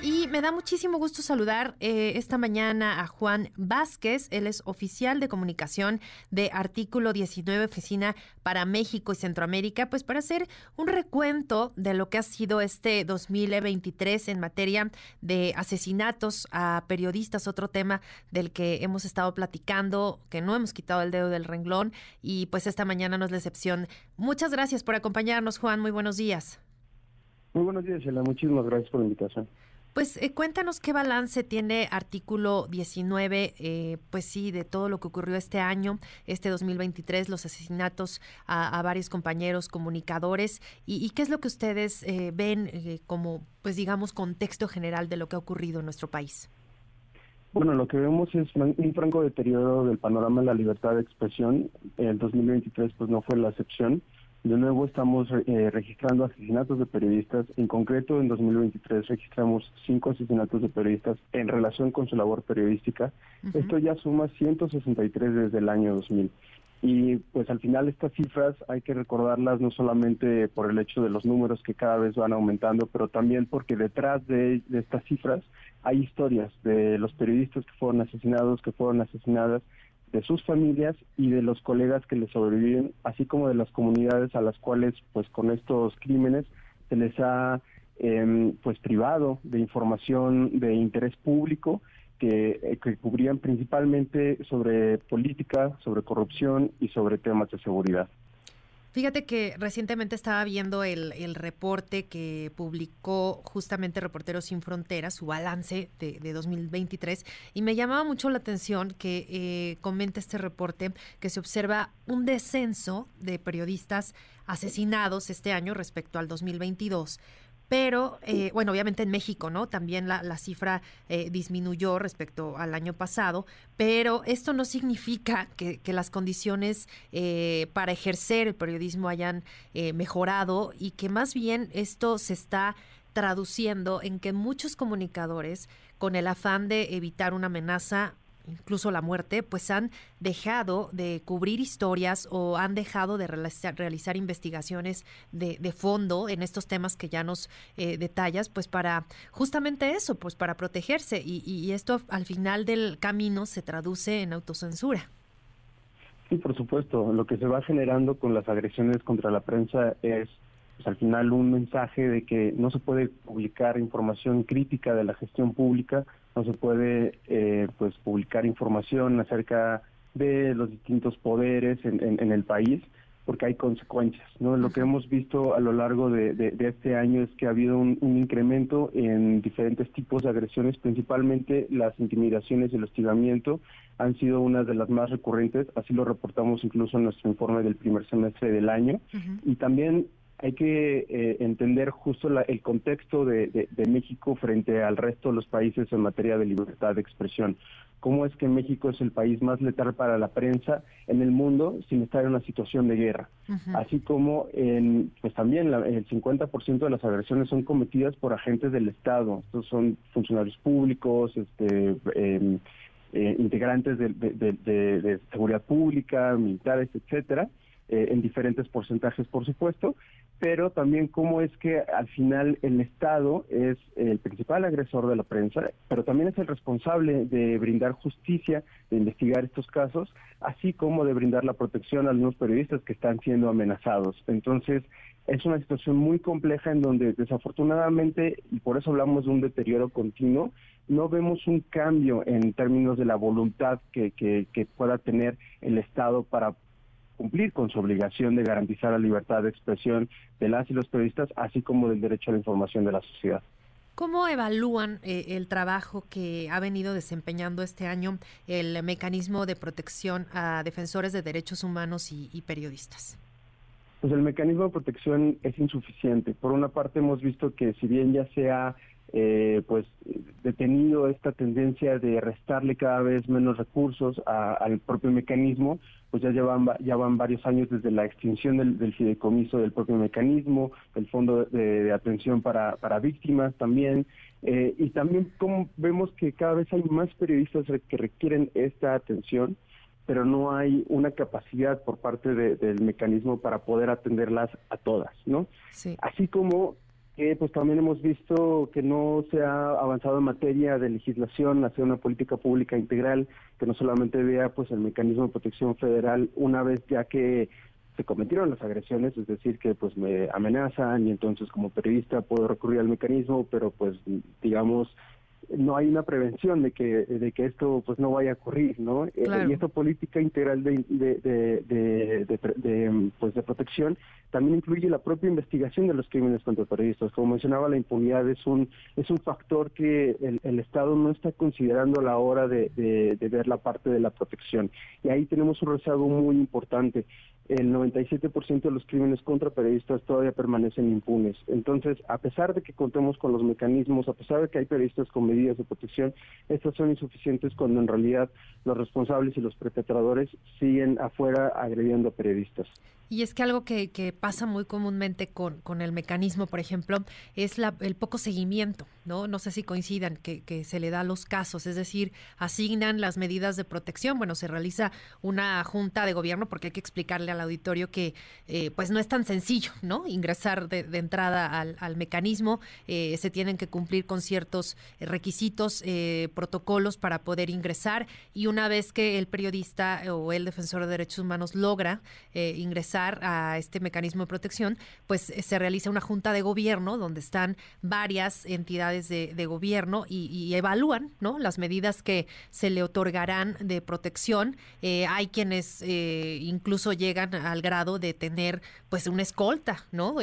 Y me da muchísimo gusto saludar eh, esta mañana a Juan Vázquez. Él es oficial de comunicación de Artículo 19 Oficina para México y Centroamérica, pues para hacer un recuento de lo que ha sido este 2023 en materia de asesinatos a periodistas, otro tema del que hemos estado platicando, que no hemos quitado el dedo del renglón y pues esta mañana no es la excepción. Muchas gracias por acompañarnos, Juan. Muy buenos días. Muy buenos días, Sheila. Muchísimas gracias por la invitación. Pues eh, cuéntanos qué balance tiene artículo 19, eh, pues sí, de todo lo que ocurrió este año, este 2023, los asesinatos a, varios compañeros comunicadores y, qué es lo que ustedes eh, ven como, pues digamos, contexto general de lo que ha ocurrido en nuestro país. Bueno, lo que vemos es un franco deterioro del panorama de la libertad de expresión. El 2023 pues no fue la excepción. De nuevo estamos eh, registrando asesinatos de periodistas. En concreto, en 2023 registramos cinco asesinatos de periodistas en relación con su labor periodística. Esto ya suma 163 desde el año 2000. Y pues al final estas cifras hay que recordarlas no solamente por el hecho de los números que cada vez van aumentando, pero también porque detrás de estas cifras hay historias de los periodistas que fueron asesinados, que fueron asesinadas, de sus familias y de los colegas que les sobreviven, así como de las comunidades a las cuales, pues con estos crímenes, se les ha em, pues privado de información de interés público que, eh, que cubrían principalmente sobre política, sobre corrupción y sobre temas de seguridad. Fíjate que recientemente estaba viendo el, reporte que publicó justamente Reporteros Sin Fronteras, su balance de, 2023, y me llamaba mucho la atención que eh, comenta este reporte que se observa un descenso de periodistas asesinados este año respecto al 2022 pero eh, bueno, obviamente en México, ¿no? También la, cifra eh, disminuyó respecto al año pasado, pero esto no significa que, las condiciones eh, para ejercer el periodismo hayan mejorado y que más bien esto se está traduciendo en que muchos comunicadores, con el afán de evitar una amenaza incluso la muerte, pues han dejado de cubrir historias o han dejado de realizar, investigaciones de, fondo en estos temas que ya nos eh, detallas, pues para justamente eso, pues para protegerse. Y, y esto al final del camino se traduce en autocensura. Sí, por supuesto. Lo que se va generando con las agresiones contra la prensa es pues, al final un mensaje de que no se puede publicar información crítica de la gestión pública, no se puede eh, pues publicar información acerca de los distintos poderes en, el país porque hay consecuencias. ¿no? Lo que hemos visto a lo largo de, este año es que ha habido un, incremento en diferentes tipos de agresiones, principalmente las intimidaciones y el hostigamiento han sido una de las más recurrentes, así lo reportamos incluso en nuestro informe del primer semestre del año, y también hay que eh, entender justo el contexto de, México frente al resto de los países en materia de libertad de expresión. ¿Cómo es que México es el país más letal para la prensa en el mundo sin estar en una situación de guerra? Así como en, pues también el 50% de las agresiones son cometidas por agentes del Estado. Estos son funcionarios públicos, este, em, eh, integrantes de, de, seguridad pública, militares, etcétera. Eh, en diferentes porcentajes, por supuesto, pero también cómo es que al final el Estado es el principal agresor de la prensa, pero también es el responsable de brindar justicia, de investigar estos casos, así como de brindar la protección a algunos periodistas que están siendo amenazados. Entonces, es una situación muy compleja en donde desafortunadamente, y por eso hablamos de un deterioro continuo, no vemos un cambio en términos de la voluntad que, que, que pueda tener el Estado para cumplir con su obligación de garantizar la libertad de expresión de las y los periodistas, así como del derecho a la información de la sociedad. ¿Cómo evalúan eh, el trabajo que ha venido desempeñando este año el mecanismo de protección a defensores de derechos humanos y, periodistas? Pues el mecanismo de protección es insuficiente. Por una parte hemos visto que si bien ya se ha eh, pues detenido esta tendencia de restarle cada vez menos recursos al propio mecanismo, pues ya llevan ya van varios años desde la extinción del, fideicomiso del propio mecanismo, el fondo de, atención para, para víctimas también, eh, y también como vemos que cada vez hay más periodistas que requieren esta atención, pero no hay una capacidad por parte del mecanismo para poder atenderlas a todas, ¿no? Sí. Así como que pues también hemos visto que no se ha avanzado en materia de legislación hacia una política pública integral que no solamente vea pues el mecanismo de protección federal una vez ya que se cometieron las agresiones, es decir, que pues me amenazan y entonces como periodista puedo recurrir al mecanismo, pero pues digamos no hay una prevención de que de que esto pues no vaya a ocurrir no eh, y esta política integral de de, de, pues de protección también incluye la propia investigación de los crímenes contra periodistas como mencionaba la impunidad es un es un factor que el, el estado no está considerando a la hora de, ver la parte de la protección. Y ahí tenemos un rezago muy importante el 97% de los crímenes contra periodistas todavía permanecen impunes. Entonces, a pesar de que contemos con los mecanismos, a pesar de que hay periodistas con medidas de protección, estas son insuficientes cuando en realidad los responsables y los perpetradores siguen afuera agrediendo a periodistas. Y es que algo que, pasa muy comúnmente con, con, el mecanismo, por ejemplo, es la, el poco seguimiento, ¿no? No sé si coincidan que, se le da a los casos, es decir, asignan las medidas de protección. Bueno, se realiza una junta de gobierno porque hay que explicarle al auditorio que eh, pues no es tan sencillo, ¿no? Ingresar de, entrada al, al mecanismo, eh, se tienen que cumplir con ciertos requisitos, eh, protocolos para poder ingresar y una vez que el periodista o el defensor de derechos humanos logra ingresar, a este mecanismo de protección, pues eh, se realiza una junta de gobierno donde están varias entidades de, gobierno y, evalúan ¿no? las medidas que se le otorgarán de protección. Eh, hay quienes eh, incluso llegan al grado de tener pues una escolta, ¿no?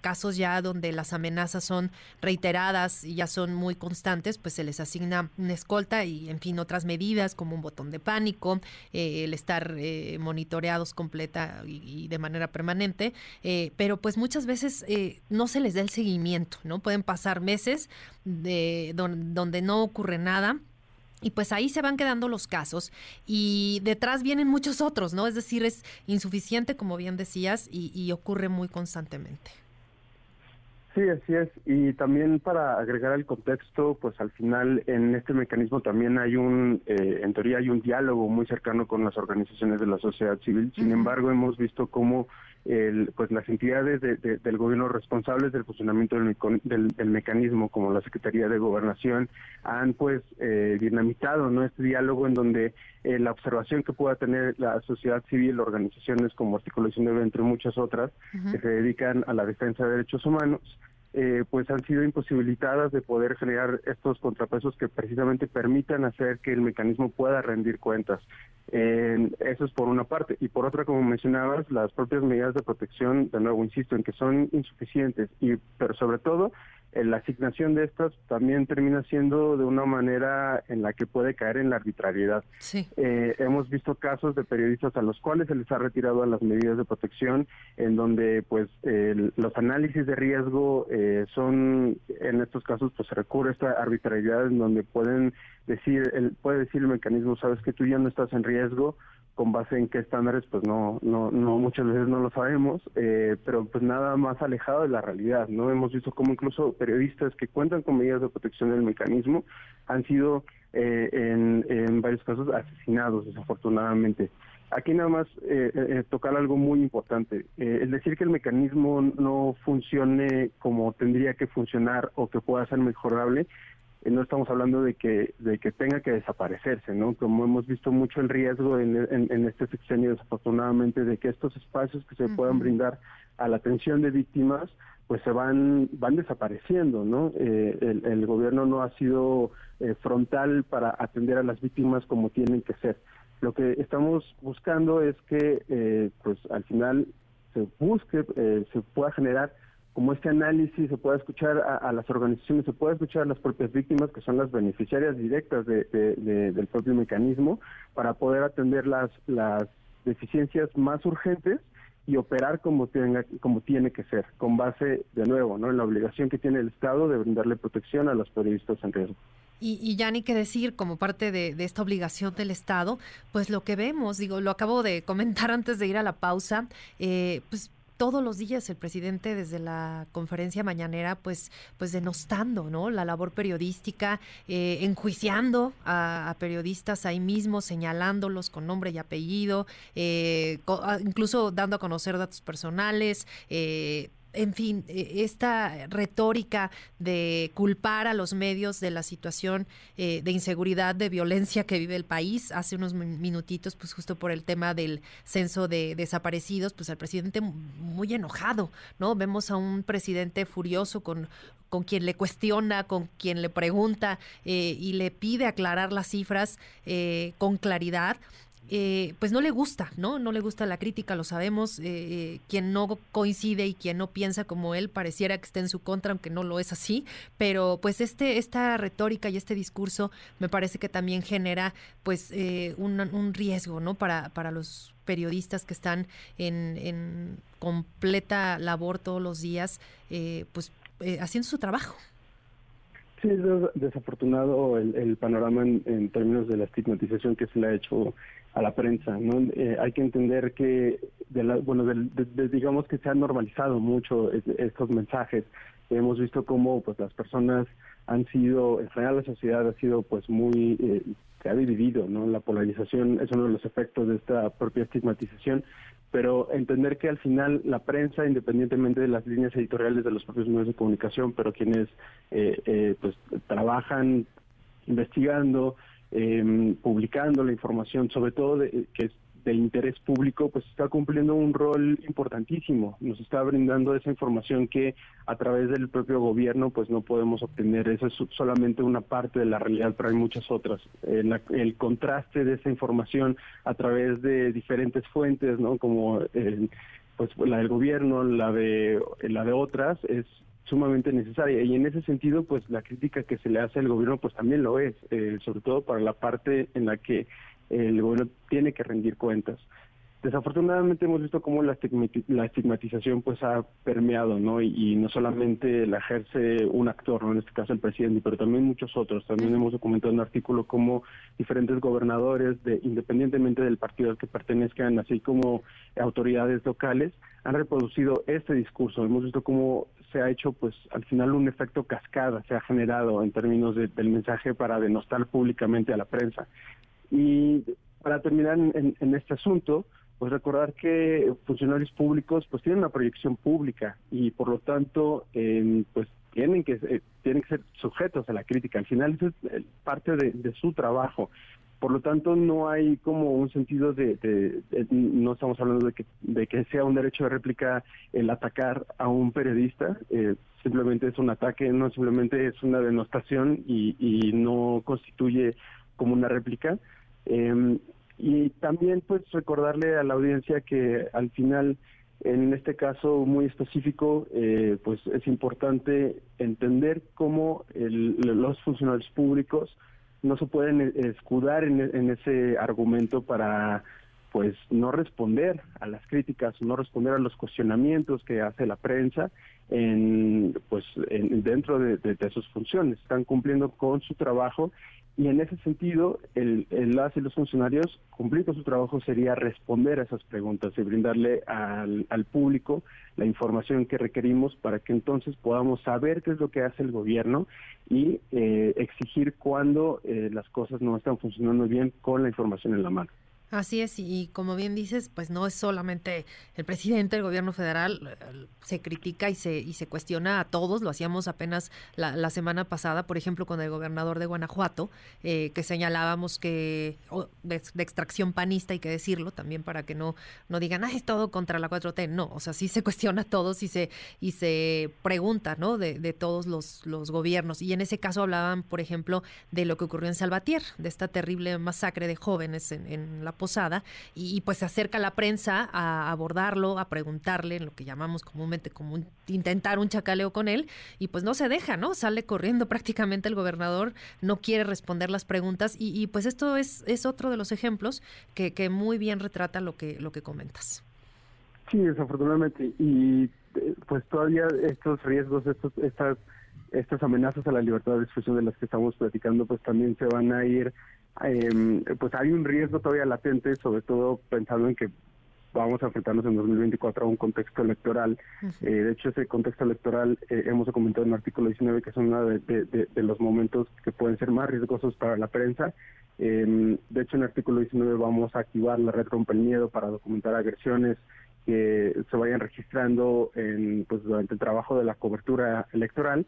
casos ya donde las amenazas son reiteradas y ya son muy constantes, pues se les asigna una escolta y en fin otras medidas como un botón de pánico, el estar monitoreados completa y, de manera permanente, eh, pero pues muchas veces eh, no se les da el seguimiento, ¿no? Pueden pasar meses de, donde no ocurre nada. Y pues ahí se van quedando los casos y detrás vienen muchos otros, ¿no? Es decir, es insuficiente, como bien decías, y ocurre muy constantemente. Sí, así es. Y también para agregar al contexto, pues al final en este mecanismo también hay un, eh, en teoría hay un diálogo muy cercano con las organizaciones de la sociedad civil. Sin embargo, hemos visto cómo el, pues las entidades del gobierno responsables del funcionamiento del, mecanismo, como la Secretaría de Gobernación, han pues eh, dinamitado ¿no? este diálogo en donde eh, la observación que pueda tener la sociedad civil, organizaciones como Articulación de entre muchas otras, que se dedican a la defensa de derechos humanos, eh, pues han sido imposibilitadas de poder generar estos contrapesos que precisamente permitan hacer que el mecanismo pueda rendir cuentas. eso es por una parte. Y por otra, como mencionabas, las propias medidas de protección, de nuevo insisto, en que son insuficientes, y pero sobre todo eh, la asignación de estas también termina siendo de una manera en la que puede caer en la arbitrariedad. Eh, hemos visto casos de periodistas a los cuales se les ha retirado las medidas de protección, en donde pues los análisis de riesgo eh, son, en estos casos, pues se recurre a esta arbitrariedad en donde pueden decir, el, puede decir el mecanismo, sabes que tú ya no estás en riesgo, con base en qué estándares, pues no, no, no muchas veces no lo sabemos, eh, pero pues nada más alejado de la realidad, ¿no? Hemos visto como incluso periodistas que cuentan con medidas de protección del mecanismo han sido eh, en, varios casos asesinados, desafortunadamente. Aquí nada más eh, tocar algo muy importante, es decir que el mecanismo no funcione como tendría que funcionar o que pueda ser mejorable, no estamos hablando de que de que tenga que desaparecerse, ¿no? Como hemos visto mucho el riesgo en, este sexenio, desafortunadamente, de que estos espacios que se puedan brindar a la atención de víctimas, pues se van van desapareciendo, ¿no? Eh, el, gobierno no ha sido eh, frontal para atender a las víctimas como tienen que ser. Lo que estamos buscando es que, pues, al final se busque, se pueda generar como este análisis se pueda escuchar a, las organizaciones, se pueda escuchar a las propias víctimas, que son las beneficiarias directas del propio mecanismo, para poder atender las, las deficiencias más urgentes y operar como tenga como tiene que ser, con base de nuevo, ¿no? en la obligación que tiene el Estado de brindarle protección a los periodistas en riesgo. Y, ya ni que decir, como parte de, esta obligación del Estado, pues lo que vemos, digo, lo acabo de comentar antes de ir a la pausa, eh, pues todos los días el presidente desde la conferencia mañanera pues pues denostando no la labor periodística eh, enjuiciando a, periodistas ahí mismo señalándolos con nombre y apellido eh, incluso dando a conocer datos personales eh, en fin, e, esta retórica de culpar a los medios de la situación eh, de inseguridad, de violencia que vive el país. Hace unos minutitos, pues justo por el tema del censo de desaparecidos, pues el presidente muy enojado, ¿no? Vemos a un presidente furioso con, con quien le cuestiona, con quien le pregunta eh, y le pide aclarar las cifras eh, con claridad. Eh, pues no le gusta, ¿no? No le gusta la crítica, lo sabemos. Eh, eh, quien no coincide y quien no piensa como él pareciera que esté en su contra, aunque no lo es así. Pero pues este, esta retórica y este discurso me parece que también genera pues un, riesgo, ¿no? Para, para los periodistas que están en, en completa labor todos los días, pues haciendo su trabajo. Sí, es desafortunado el, panorama en, términos de la estigmatización que se le ha hecho a la prensa. ¿no? Eh, hay que entender que, de la, bueno, digamos que se han normalizado mucho estos mensajes. Hemos visto cómo pues las personas han sido, en general la sociedad ha sido pues muy, eh, se ha dividido, ¿no? La polarización es uno de los efectos de esta propia estigmatización pero entender que al final la prensa, independientemente de las líneas editoriales de los propios medios de comunicación, pero quienes eh, eh, pues trabajan investigando, eh, publicando la información, sobre todo de, que es de interés público, pues está cumpliendo un rol importantísimo. Nos está brindando esa información que a través del propio gobierno pues no podemos obtener. Esa es solamente una parte de la realidad, pero hay muchas otras. El, el contraste de esa información a través de diferentes fuentes, ¿no? Como pues la del gobierno, la de la de otras, es sumamente necesaria y en ese sentido pues la crítica que se le hace al gobierno pues también lo es eh, sobre todo para la parte en la que el gobierno tiene que rendir cuentas. Desafortunadamente hemos visto cómo la, estigmatización pues ha permeado, ¿no? Y, no solamente la ejerce un actor, ¿no? En este caso el presidente, pero también muchos otros. También hemos documentado en un artículo cómo diferentes gobernadores, de, independientemente del partido al que pertenezcan, así como autoridades locales, han reproducido este discurso. Hemos visto cómo se ha hecho, pues, al final un efecto cascada se ha generado en términos del mensaje para denostar públicamente a la prensa. Y para terminar en, este asunto, pues recordar que funcionarios públicos pues tienen una proyección pública y por lo tanto pues tienen que eh, tienen que ser sujetos a la crítica. Al final es eh, parte de, su trabajo. Por lo tanto, no hay como un sentido de, no estamos hablando de que, de que sea un derecho de réplica el atacar a un periodista, eh, simplemente es un ataque, no simplemente es una denostación y, y no constituye como una réplica. Eh, y también pues recordarle a la audiencia que al final, en este caso muy específico, eh, pues es importante entender cómo los funcionarios públicos no se pueden escudar en, ese argumento para pues no responder a las críticas, no responder a los cuestionamientos que hace la prensa en pues en, dentro de, de, sus funciones. Están cumpliendo con su trabajo y en ese sentido, el, el, las y los funcionarios cumplir con su trabajo sería responder a esas preguntas y brindarle al, al, público la información que requerimos para que entonces podamos saber qué es lo que hace el gobierno y eh, exigir cuando eh, las cosas no están funcionando bien con la información en la mano. Así es, y como bien dices, pues no es solamente el presidente del gobierno federal, se critica y se, y se cuestiona a todos, lo hacíamos apenas la, semana pasada, por ejemplo, con el gobernador de Guanajuato, eh, que señalábamos que, de, extracción panista, hay que decirlo, también para que no, no digan, ah, es todo contra la 4T, no, o sea, sí se cuestiona a todos y se, y se pregunta, ¿no?, de, de todos los, los gobiernos, y en ese caso hablaban, por ejemplo, de lo que ocurrió en Salvatier, de esta terrible masacre de jóvenes en, en la posada y, pues se acerca la prensa a abordarlo, a preguntarle, lo que llamamos comúnmente como intentar un chacaleo con él y pues no se deja, ¿no? Sale corriendo prácticamente el gobernador, no quiere responder las preguntas y, pues esto es, es otro de los ejemplos que, que muy bien retrata lo que, lo que comentas. Sí, desafortunadamente. Y eh, pues todavía estos riesgos, estos, estas, estas amenazas a la libertad de expresión de las que estamos platicando, pues también se van a ir eh, pues hay un riesgo todavía latente, sobre todo pensando en que vamos a enfrentarnos en 2024 a un contexto electoral. Eh, de hecho, ese contexto electoral eh, hemos comentado en el artículo 19 que es uno de, los momentos que pueden ser más riesgosos para la prensa. Em, de hecho, en el artículo 19 vamos a activar la red Rompe el Miedo para documentar agresiones que se vayan registrando en, pues, durante el trabajo de la cobertura electoral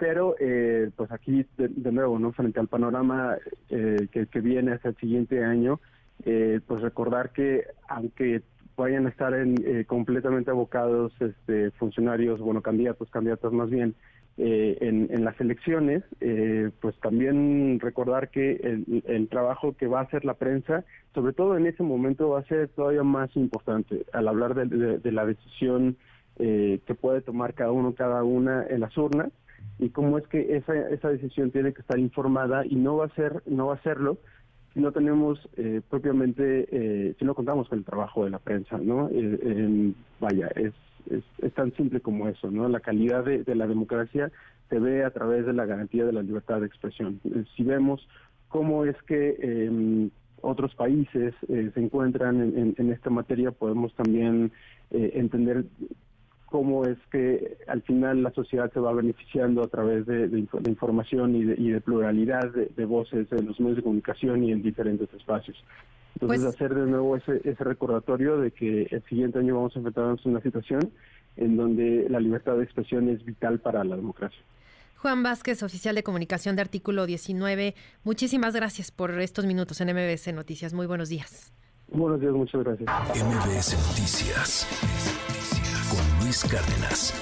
pero eh, pues aquí de, nuevo no frente al panorama eh, que, viene hasta el siguiente año eh, pues recordar que aunque vayan a estar en, completamente abocados este funcionarios bueno candidatos candidatas más bien en, las elecciones pues también recordar que el, trabajo que va a hacer la prensa sobre todo en ese momento va a ser todavía más importante al hablar de la decisión que puede tomar cada uno cada una en las urnas y cómo es que esa, esa decisión tiene que estar informada y no va a ser no va a serlo si no tenemos eh, propiamente eh, si no contamos con el trabajo de la prensa no eh, vaya es, es, tan simple como eso no la calidad de, la democracia se ve a través de la garantía de la libertad de expresión. Si vemos cómo es que em, otros países se encuentran en, en, esta materia podemos también entender cómo es que al final la sociedad se va beneficiando a través de, información y de, pluralidad de, voces en los medios de comunicación y en diferentes espacios. Entonces, pues hacer de nuevo ese, ese recordatorio de que el siguiente año vamos a enfrentarnos a una situación en donde la libertad de expresión es vital para la democracia. Juan Vázquez, oficial de comunicación de Artículo 19, muchísimas gracias por estos minutos en MBS Noticias. Muy buenos días. Buenos días, muchas gracias. MBS Noticias Cárdenas.